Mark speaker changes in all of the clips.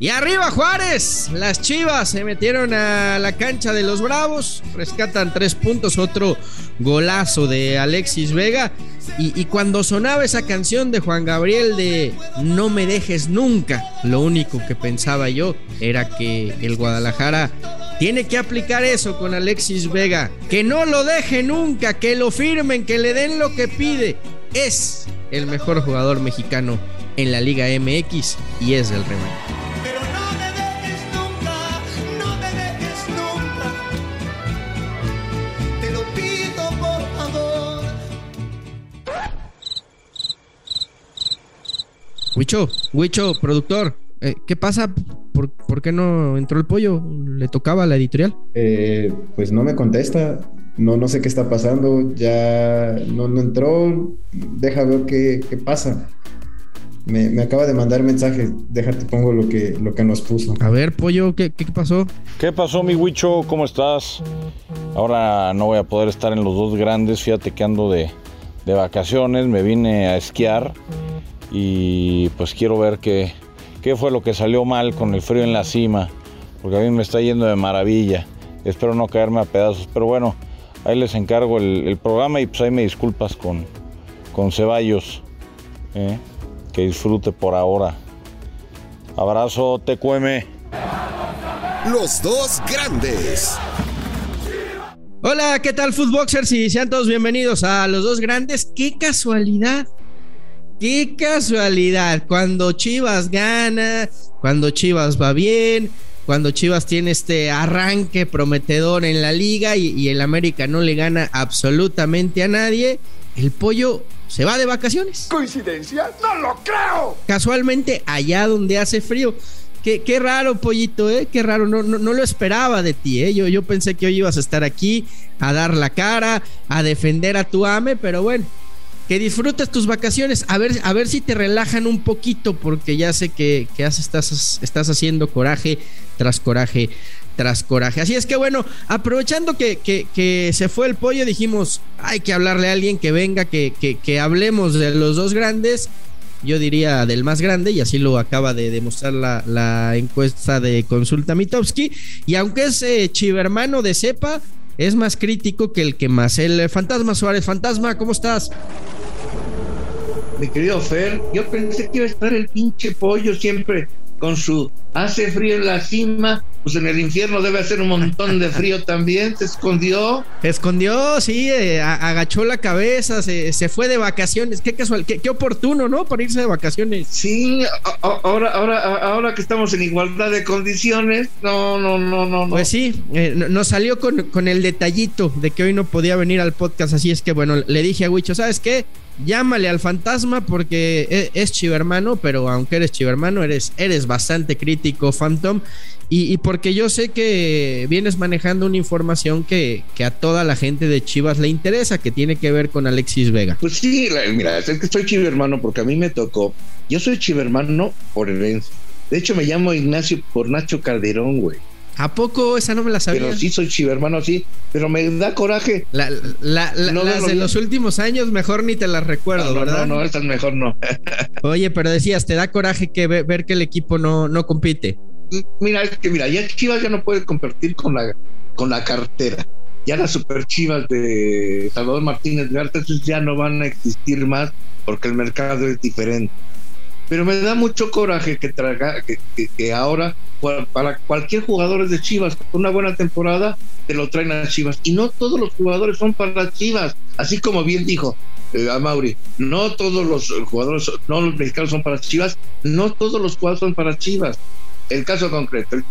Speaker 1: Y arriba Juárez, las Chivas se metieron a la cancha de los Bravos, rescatan tres puntos, otro golazo de Alexis Vega. Y, cuando sonaba esa canción de Juan Gabriel de No me dejes nunca, lo único que pensaba yo era que el Guadalajara tiene que aplicar eso con Alexis Vega, que no lo deje nunca, que lo firmen, que le den lo que pide. Es el mejor jugador mexicano en la Liga MX y es del rebaño. Huicho, Huicho, productor, eh, ¿qué pasa? ¿Por, qué no entró el pollo? ¿Le tocaba a la editorial?
Speaker 2: Eh, pues no me contesta. No, no sé qué está pasando. Ya no, entró. Deja ver qué, pasa. Me, acaba de mandar mensaje. Déjate, pongo lo que, lo que nos puso.
Speaker 1: A ver, pollo, ¿qué, qué pasó?
Speaker 3: ¿Qué pasó, mi Huicho? ¿Cómo estás? Ahora no voy a poder estar en los dos grandes. Fíjate que ando de, de vacaciones. Me vine a esquiar y pues quiero ver qué, qué fue lo que salió mal con el frío en la cima, porque a mí me está yendo de maravilla. Espero no caerme a pedazos, pero bueno, ahí les encargo el, programa y pues ahí me disculpas con, con Ceballos. ¿eh? Que disfrute por ahora. Abrazo, TQM.
Speaker 4: Los dos grandes.
Speaker 1: Hola, ¿qué tal, Footboxers? Y sean todos bienvenidos a Los Dos Grandes. ¡Qué casualidad! Qué casualidad, cuando Chivas gana, cuando Chivas va bien, cuando Chivas tiene este arranque prometedor en la liga y, el América no le gana absolutamente a nadie, el pollo se va de vacaciones.
Speaker 4: ¿Coincidencia? ¡No lo creo!
Speaker 1: Casualmente allá donde hace frío. Qué, qué raro, pollito, ¿eh? Qué raro, no, no, no, lo esperaba de ti, ¿eh? Yo, yo pensé que hoy ibas a estar aquí a dar la cara, a defender a tu ame, pero bueno, que disfrutes tus vacaciones. A ver, a ver si te relajan un poquito, porque ya sé que, estás, estás haciendo coraje tras coraje tras coraje. Así es que bueno, aprovechando que, que, se fue el pollo, dijimos, hay que hablarle a alguien que venga, que, que, hablemos de los dos grandes. Yo diría del más grande, y así lo acaba de demostrar la, encuesta de Consulta Mitowski. Y aunque es eh, chivermano de cepa, es más crítico que el que más. El Fantasma Suárez, Fantasma, ¿cómo estás?
Speaker 5: Mi querido Fer, yo pensé que iba a estar el pinche pollo siempre con su hace frío en la cima, pues en el infierno debe hacer un montón de frío también, se escondió.
Speaker 1: Se escondió, sí, eh, agachó la cabeza, se, fue de vacaciones, qué casual, qué, oportuno, ¿no? Para irse de vacaciones.
Speaker 5: Sí, ahora, ahora, ahora que estamos en igualdad de condiciones, no, no, no, no.
Speaker 1: Pues sí, eh, nos salió con, con el detallito de que hoy no podía venir al podcast, así es que bueno, le dije a Huicho, ¿sabes qué? llámale al fantasma porque e, es, chivermano, pero aunque eres chivermano, eres, eres bastante crítico, Phantom. Y, porque yo sé que vienes manejando una información que, que, a toda la gente de Chivas le interesa, que tiene que ver con Alexis Vega.
Speaker 5: Pues sí, mira, es que soy chivermano porque a mí me tocó. Yo soy chivermano por herencia. De hecho, me llamo Ignacio por Nacho Calderón, güey.
Speaker 1: ¿A poco esa no me la sabía?
Speaker 5: Pero sí soy chivermano, sí, pero me da coraje.
Speaker 1: La, las de los últimos años mejor ni te las recuerdo,
Speaker 5: no,
Speaker 1: ¿verdad?
Speaker 5: No, no, estas mejor no.
Speaker 1: Oye, pero decías, ¿te da coraje que ver que el equipo no, no compite?
Speaker 5: Mira, es que mira, ya Chivas ya no puede competir con la, con la cartera. Ya las super Chivas de Salvador Martínez de Artes ya no van a existir más porque el mercado es diferente pero me da mucho coraje que, traga, ahora para cualquier jugador de Chivas una buena temporada te lo traen a Chivas. Y no todos los jugadores son para Chivas. Así como bien dijo eh, a Mauri no todos los jugadores no los mexicanos son para Chivas no todos los jugadores son para Chivas. El caso concreto el,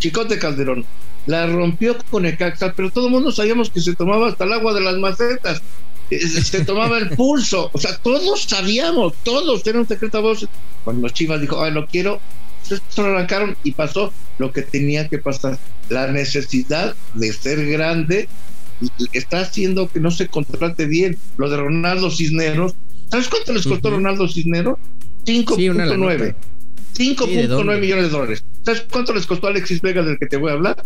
Speaker 5: Chicote Calderón la rompió con Ecaxa pero todo el mundo sabíamos que se tomaba hasta el agua de las macetas se tomaba el pulso. O sea, todos sabíamos, todos, era un secreto a voz. Cuando Chivas dijo, ay, lo quiero, se arrancaron y pasó lo que tenía que pasar. La necesidad de ser grande está haciendo que no se contrate bien. Lo de Ronaldo Cisneros, ¿sabes cuánto les costó Ronaldo Cisneros? 5.9. 5.9 millones de dólares. ¿Sabes cuánto les costó Alexis Vega del que te voy a hablar?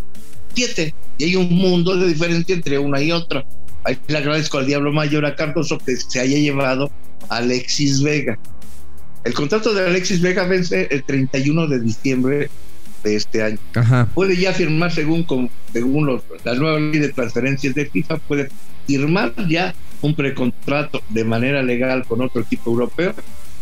Speaker 5: 7. Y hay un mundo de diferencia entre una y otra. Ahí le agradezco al Diablo Mayor a Cardoso que se haya llevado a Alexis Vega. El contrato de Alexis Vega vence el 31 de diciembre de este año.
Speaker 1: Ajá.
Speaker 5: Puede ya firmar según, según los, la nueva ley de transferencias de FIFA, puede firmar ya un precontrato de manera legal con otro equipo europeo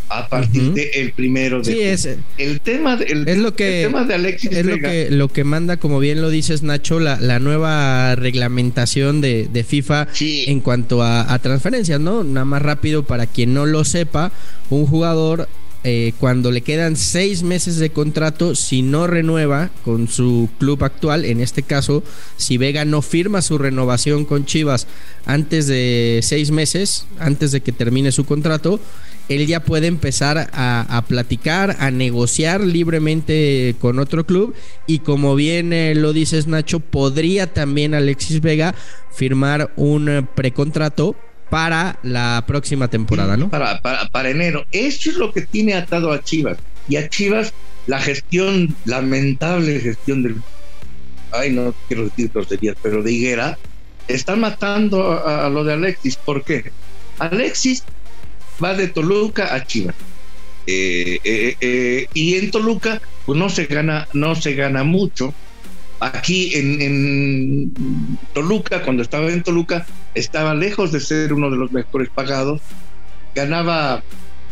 Speaker 5: a partir del primero de
Speaker 1: sí, es,
Speaker 5: el tema de,
Speaker 1: es lo que
Speaker 5: el tema de Alexis
Speaker 1: es lo que lo que manda como bien lo dices Nacho la, la nueva reglamentación de, de FIFA
Speaker 5: Sí.
Speaker 1: en cuanto a, a transferencias no nada más rápido para quien no lo sepa un jugador eh, cuando le quedan seis meses de contrato, si no renueva con su club actual, en este caso, si Vega no firma su renovación con Chivas antes de seis meses, antes de que termine su contrato, él ya puede empezar a, platicar, a negociar libremente con otro club y como bien eh, lo dices Nacho, podría también Alexis Vega firmar un eh, precontrato para la próxima temporada, ¿no?
Speaker 5: Para, para, para enero. Eso es lo que tiene atado a Chivas. Y a Chivas, la gestión, lamentable gestión del. Ay, no quiero decir groserías, pero de Higuera, está matando a, a lo de Alexis. ¿Por qué? Alexis va de Toluca a Chivas. Eh, eh, eh, y en Toluca, pues no se gana, no se gana mucho. Aquí en, Toluca, cuando estaba en Toluca, estaba lejos de ser uno de los mejores pagados. Ganaba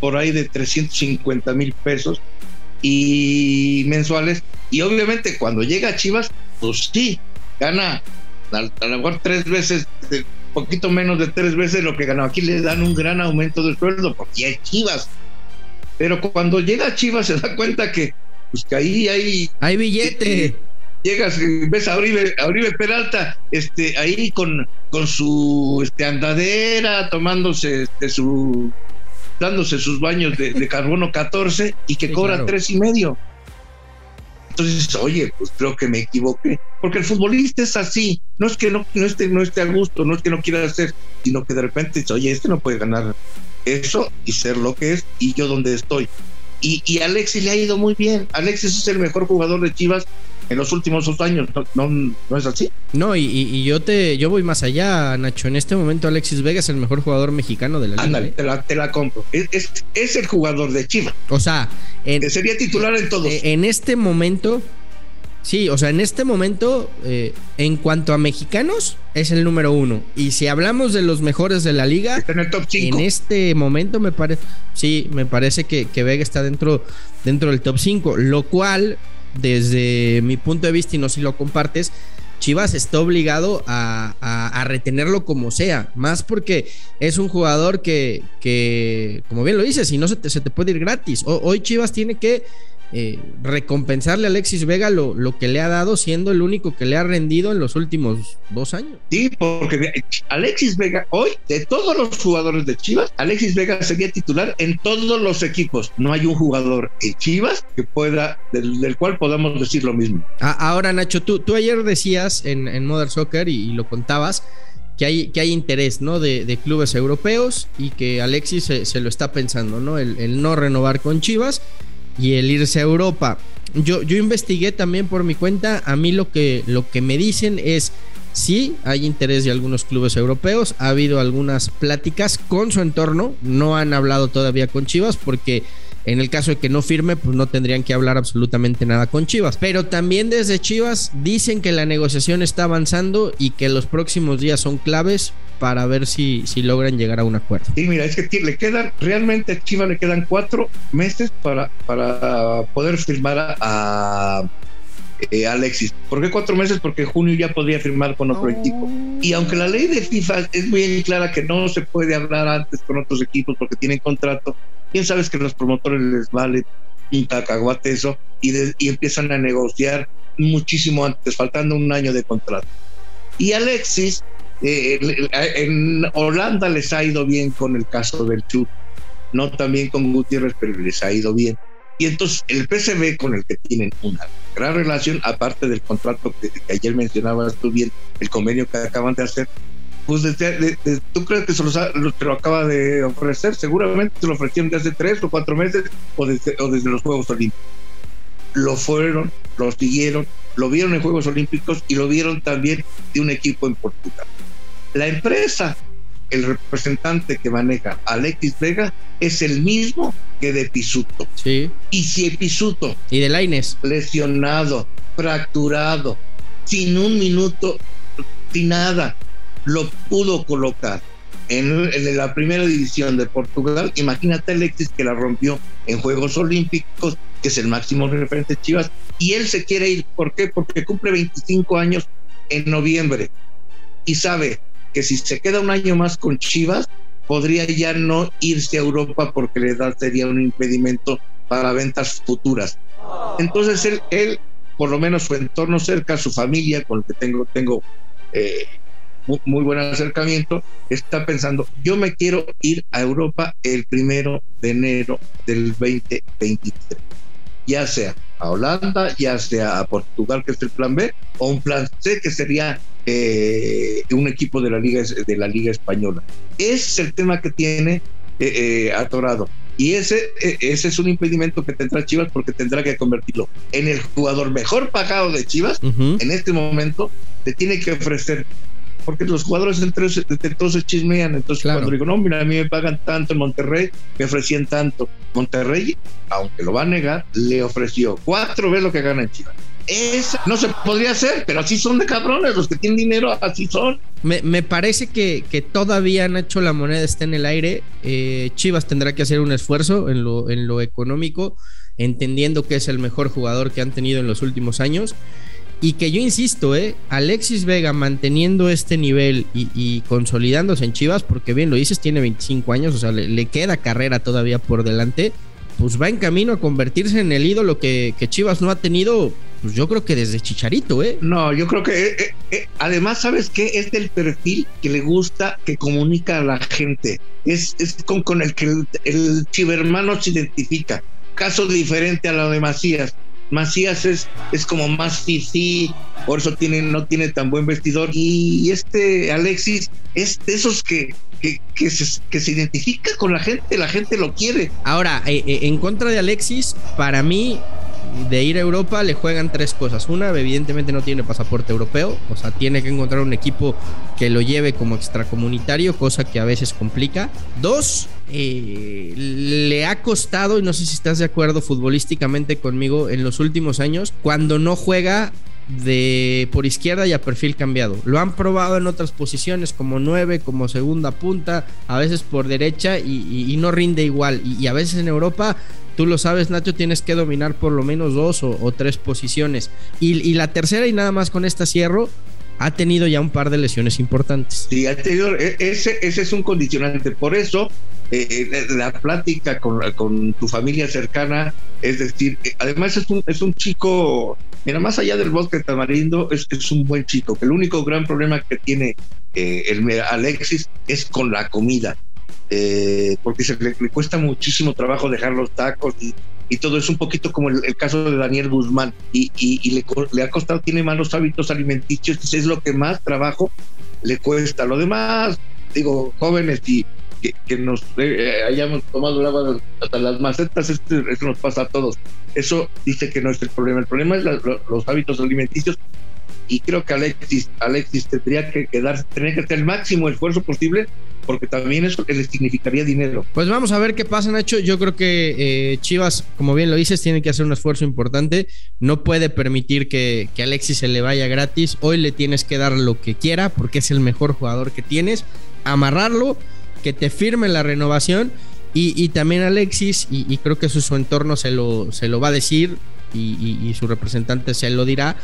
Speaker 5: por ahí de 350 mil pesos y mensuales. Y obviamente cuando llega a Chivas, pues sí, gana a, lo mejor tres veces, poquito menos de tres veces lo que ganaba. Aquí le dan un gran aumento de sueldo porque es Chivas. Pero cuando llega a Chivas se da cuenta que, pues que ahí hay...
Speaker 1: Hay billete.
Speaker 5: Llegas y ves a Oribe, a Oribe Peralta este, ahí con, con su este, andadera, tomándose este, su dándose sus baños de, de carbono 14 y que
Speaker 1: Sí,
Speaker 5: cobra
Speaker 1: claro.
Speaker 5: tres y medio. Entonces, oye, pues creo que me equivoqué. Porque el futbolista es así. No es que no, no, esté, no esté a gusto, no es que no quiera hacer, sino que de repente dice, oye, este no puede ganar eso y ser lo que es y yo donde estoy. Y, y Alexis le ha ido muy bien. Alexis es el mejor jugador de Chivas en los últimos dos años. ¿No, no, no es así?
Speaker 1: No, y, y- yo te, yo voy más allá, Nacho. En este momento Alexis Vega es el mejor jugador mexicano de la liga.
Speaker 5: Ándale,
Speaker 1: ¿eh?
Speaker 5: te la, te la compro. Es, es, es el jugador de Chivas.
Speaker 1: O sea, en,
Speaker 5: Que sería titular en todos.
Speaker 1: eh, en este momento, sí, o sea, en este momento, eh, en cuanto a mexicanos, es el número uno. Y si hablamos de los mejores de la liga,
Speaker 5: Está en el top 5.
Speaker 1: en este momento me parece, sí, me parece que, que Vega está dentro, dentro del top 5, lo cual, desde mi punto de vista, y no si lo compartes, Chivas está obligado a, retenerlo como sea, más porque es un jugador que, que como bien lo dices, si no se te, se te puede ir gratis. O- hoy Chivas tiene que eh, recompensarle a Alexis Vega lo, lo que le ha dado, siendo el único que le ha rendido en los últimos dos años.
Speaker 5: Sí, porque Alexis Vega, hoy, de todos los jugadores de Chivas, Alexis Vega sería titular en todos los equipos. No hay un jugador en Chivas que pueda, del, del cual podamos decir lo mismo.
Speaker 1: Ahora, Nacho, tú, tú ayer decías en, en Modern Soccer y, y lo contabas que hay, que hay interés ¿no? de, de clubes europeos y que Alexis se, se lo está pensando, ¿no? El, el no renovar con Chivas y el irse a Europa. Yo, yo investigué también por mi cuenta. A mí lo que, lo que me dicen es. Sí, hay interés de algunos clubes europeos. Ha habido algunas pláticas con su entorno. No han hablado todavía con Chivas porque en el caso de que no firme, pues no tendrían que hablar absolutamente nada con Chivas. Pero también desde Chivas dicen que la negociación está avanzando y que los próximos días son claves para ver si, si logran llegar a un acuerdo.
Speaker 5: Sí, mira, es que le quedan, realmente a Chivas le quedan cuatro meses para, para poder firmar a, a, eh, Alexis. ¿Por qué cuatro meses? Porque en junio ya podría firmar con otro equipo. Y aunque la ley de FIFA es muy clara que no se puede hablar antes con otros equipos porque tienen contrato, bien sabes que los promotores les vale un cacahuate eso y, de- y empiezan a negociar muchísimo antes, faltando un año de contrato. Y Alexis, eh, en Holanda les ha ido bien con el caso del Chut, no también con Gutiérrez, pero les ha ido bien. Y entonces el PSV con el que tienen una gran relación, aparte del contrato que, que ayer mencionabas tú bien, el convenio que acaban de hacer, pues desde, de- de- tú crees que se los ha- te lo acaba de ofrecer, seguramente se lo ofrecieron desde tres o cuatro meses o desde, o desde los Juegos Olímpicos. Lo fueron, lo siguieron, lo vieron en Juegos Olímpicos y lo vieron también de un equipo en Portugal. La empresa el representante que maneja Alexis Vega es el mismo que de Pisuto.
Speaker 1: Sí.
Speaker 5: Y si Pisuto.
Speaker 1: Y de Laines.
Speaker 5: Lesionado, fracturado, sin un minuto, sin nada, lo pudo colocar en, la primera división de Portugal. Imagínate Alexis que la rompió en Juegos Olímpicos, que es el máximo referente de Chivas, y él se quiere ir. ¿Por qué? Porque cumple 25 años en noviembre y sabe que si se queda un año más con Chivas, podría ya no irse a Europa porque la edad sería un impedimento para ventas futuras. Entonces él, él por lo menos su entorno cerca, su familia, con el que tengo, tengo eh, muy, buen acercamiento, está pensando, yo me quiero ir a Europa el primero de enero del 2023, ya sea a Holanda, ya sea a Portugal, que es el plan B, o un plan C, que sería eh, un equipo de la Liga, de la Liga Española. Ese es el tema que tiene eh, atorado. Y ese, e, ese es un impedimento que tendrá Chivas porque tendrá que convertirlo en el jugador mejor pagado de Chivas. En este momento le tiene que ofrecer porque los jugadores entre, todos se chismean. Entonces, cuando digo, no, mira, a mí me pagan tanto en Monterrey, me ofrecían tanto. Monterrey, aunque lo va a negar, le ofreció cuatro veces lo que gana en Chivas. Esa no se podría hacer, pero así son de cabrones, los que tienen dinero así son.
Speaker 1: Me, parece que, que, todavía Nacho la moneda está en el aire. Eh, Chivas tendrá que hacer un esfuerzo en lo, en lo económico, entendiendo que es el mejor jugador que han tenido en los últimos años. Y que yo insisto, ¿eh? Alexis Vega manteniendo este nivel y, consolidándose en Chivas, porque bien lo dices, tiene 25 años, o sea, le, queda carrera todavía por delante, pues va en camino a convertirse en el ídolo que, Chivas no ha tenido, pues yo creo que desde Chicharito, ¿eh?
Speaker 5: No, yo creo que, eh, eh, eh, además, ¿sabes qué? Es del perfil que le gusta, que comunica a la gente, es, es con, con el que el, el chivermano se identifica. Caso diferente a lo de Macías Macías es, es como más sí, por eso tiene, no tiene tan buen vestidor. Y este Alexis es de esos que, que, se, que se identifica con la gente, la gente lo quiere.
Speaker 1: Ahora, eh, en contra de Alexis, para mí, de ir a Europa le juegan tres cosas. Una, evidentemente no tiene pasaporte europeo, o sea, tiene que encontrar un equipo que lo lleve como extracomunitario, cosa que a veces complica. Dos, eh, le ha costado, y no sé si estás de acuerdo futbolísticamente conmigo, en los últimos años, cuando no juega de por izquierda y a perfil cambiado. Lo han probado en otras posiciones como nueve, como segunda punta, a veces por derecha y, no rinde igual. Y, a veces en Europa, tú lo sabes, Nacho, tienes que dominar por lo menos dos o, tres posiciones. Y, la tercera, y nada más con esta cierro, ha tenido ya un par de lesiones importantes.
Speaker 5: Sí, ha tenido, e, ese, ese es un condicionante. Por eso eh, eh, la plática con, con, tu familia cercana, es decir, eh, además es un, es un chico, mira, más allá del bosque tamarindo, es, es un buen chico, el único gran problema que tiene el Alexis es con la comida, porque se le, cuesta muchísimo trabajo dejar los tacos y, y todo es un poquito como el, caso de Daniel Guzmán y, y, le, le, ha costado, tiene malos hábitos alimenticios, es lo que más trabajo le cuesta. Lo demás, digo, jóvenes y que, nos eh, hayamos tomado el agua hasta las macetas, eso nos pasa a todos. Eso dice que no es el problema. El problema es los hábitos alimenticios y creo que Alexis, Alexis tendría que quedar, tendría que hacer el máximo esfuerzo posible porque también eso le significaría dinero.
Speaker 1: Pues vamos a ver qué pasa, Nacho. Yo creo que eh, Chivas, como bien lo dices, tiene que hacer un esfuerzo importante. No puede permitir que, Alexis se le vaya gratis. Hoy le tienes que dar lo que quiera porque es el mejor jugador que tienes. Amarrarlo que te firme la renovación y, también Alexis, y, creo que su, entorno se lo, se lo va a decir y, su representante se lo dirá.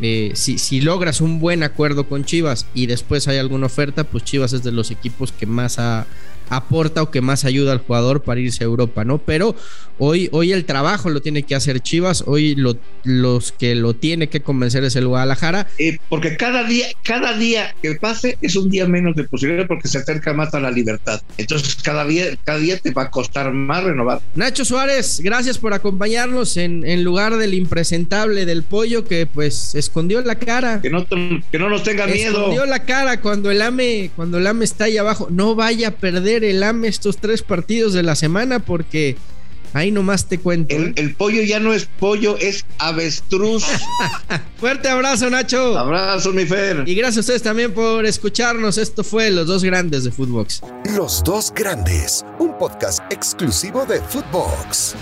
Speaker 1: Eh, si, si, logras un buen acuerdo con Chivas y después hay alguna oferta, pues Chivas es de los equipos que más ha, aporta o que más ayuda al jugador para irse a Europa, ¿no? Pero hoy, hoy el trabajo lo tiene que hacer Chivas, hoy lo, los que lo tiene que convencer es el Guadalajara.
Speaker 5: Eh, porque cada día, cada día que pase es un día menos de posibilidad porque se acerca más a la libertad. Entonces cada día, cada día te va a costar más renovar.
Speaker 1: Nacho Suárez, gracias por acompañarnos en, en lugar del impresentable del pollo que pues escondió la cara.
Speaker 5: Que no, que no nos tenga miedo.
Speaker 1: Escondió la cara cuando el AME, cuando el AME está ahí abajo. No vaya a perder el AME estos tres partidos de la semana porque Ahí nomás te cuento.
Speaker 5: El,
Speaker 1: ¿eh?
Speaker 5: el pollo ya no es pollo, es avestruz.
Speaker 1: Fuerte abrazo, Nacho.
Speaker 5: Abrazo, mi Fer.
Speaker 1: Y gracias a ustedes también por escucharnos. Esto fue Los Dos Grandes de Footbox.
Speaker 4: Los dos grandes, un podcast exclusivo de Footbox.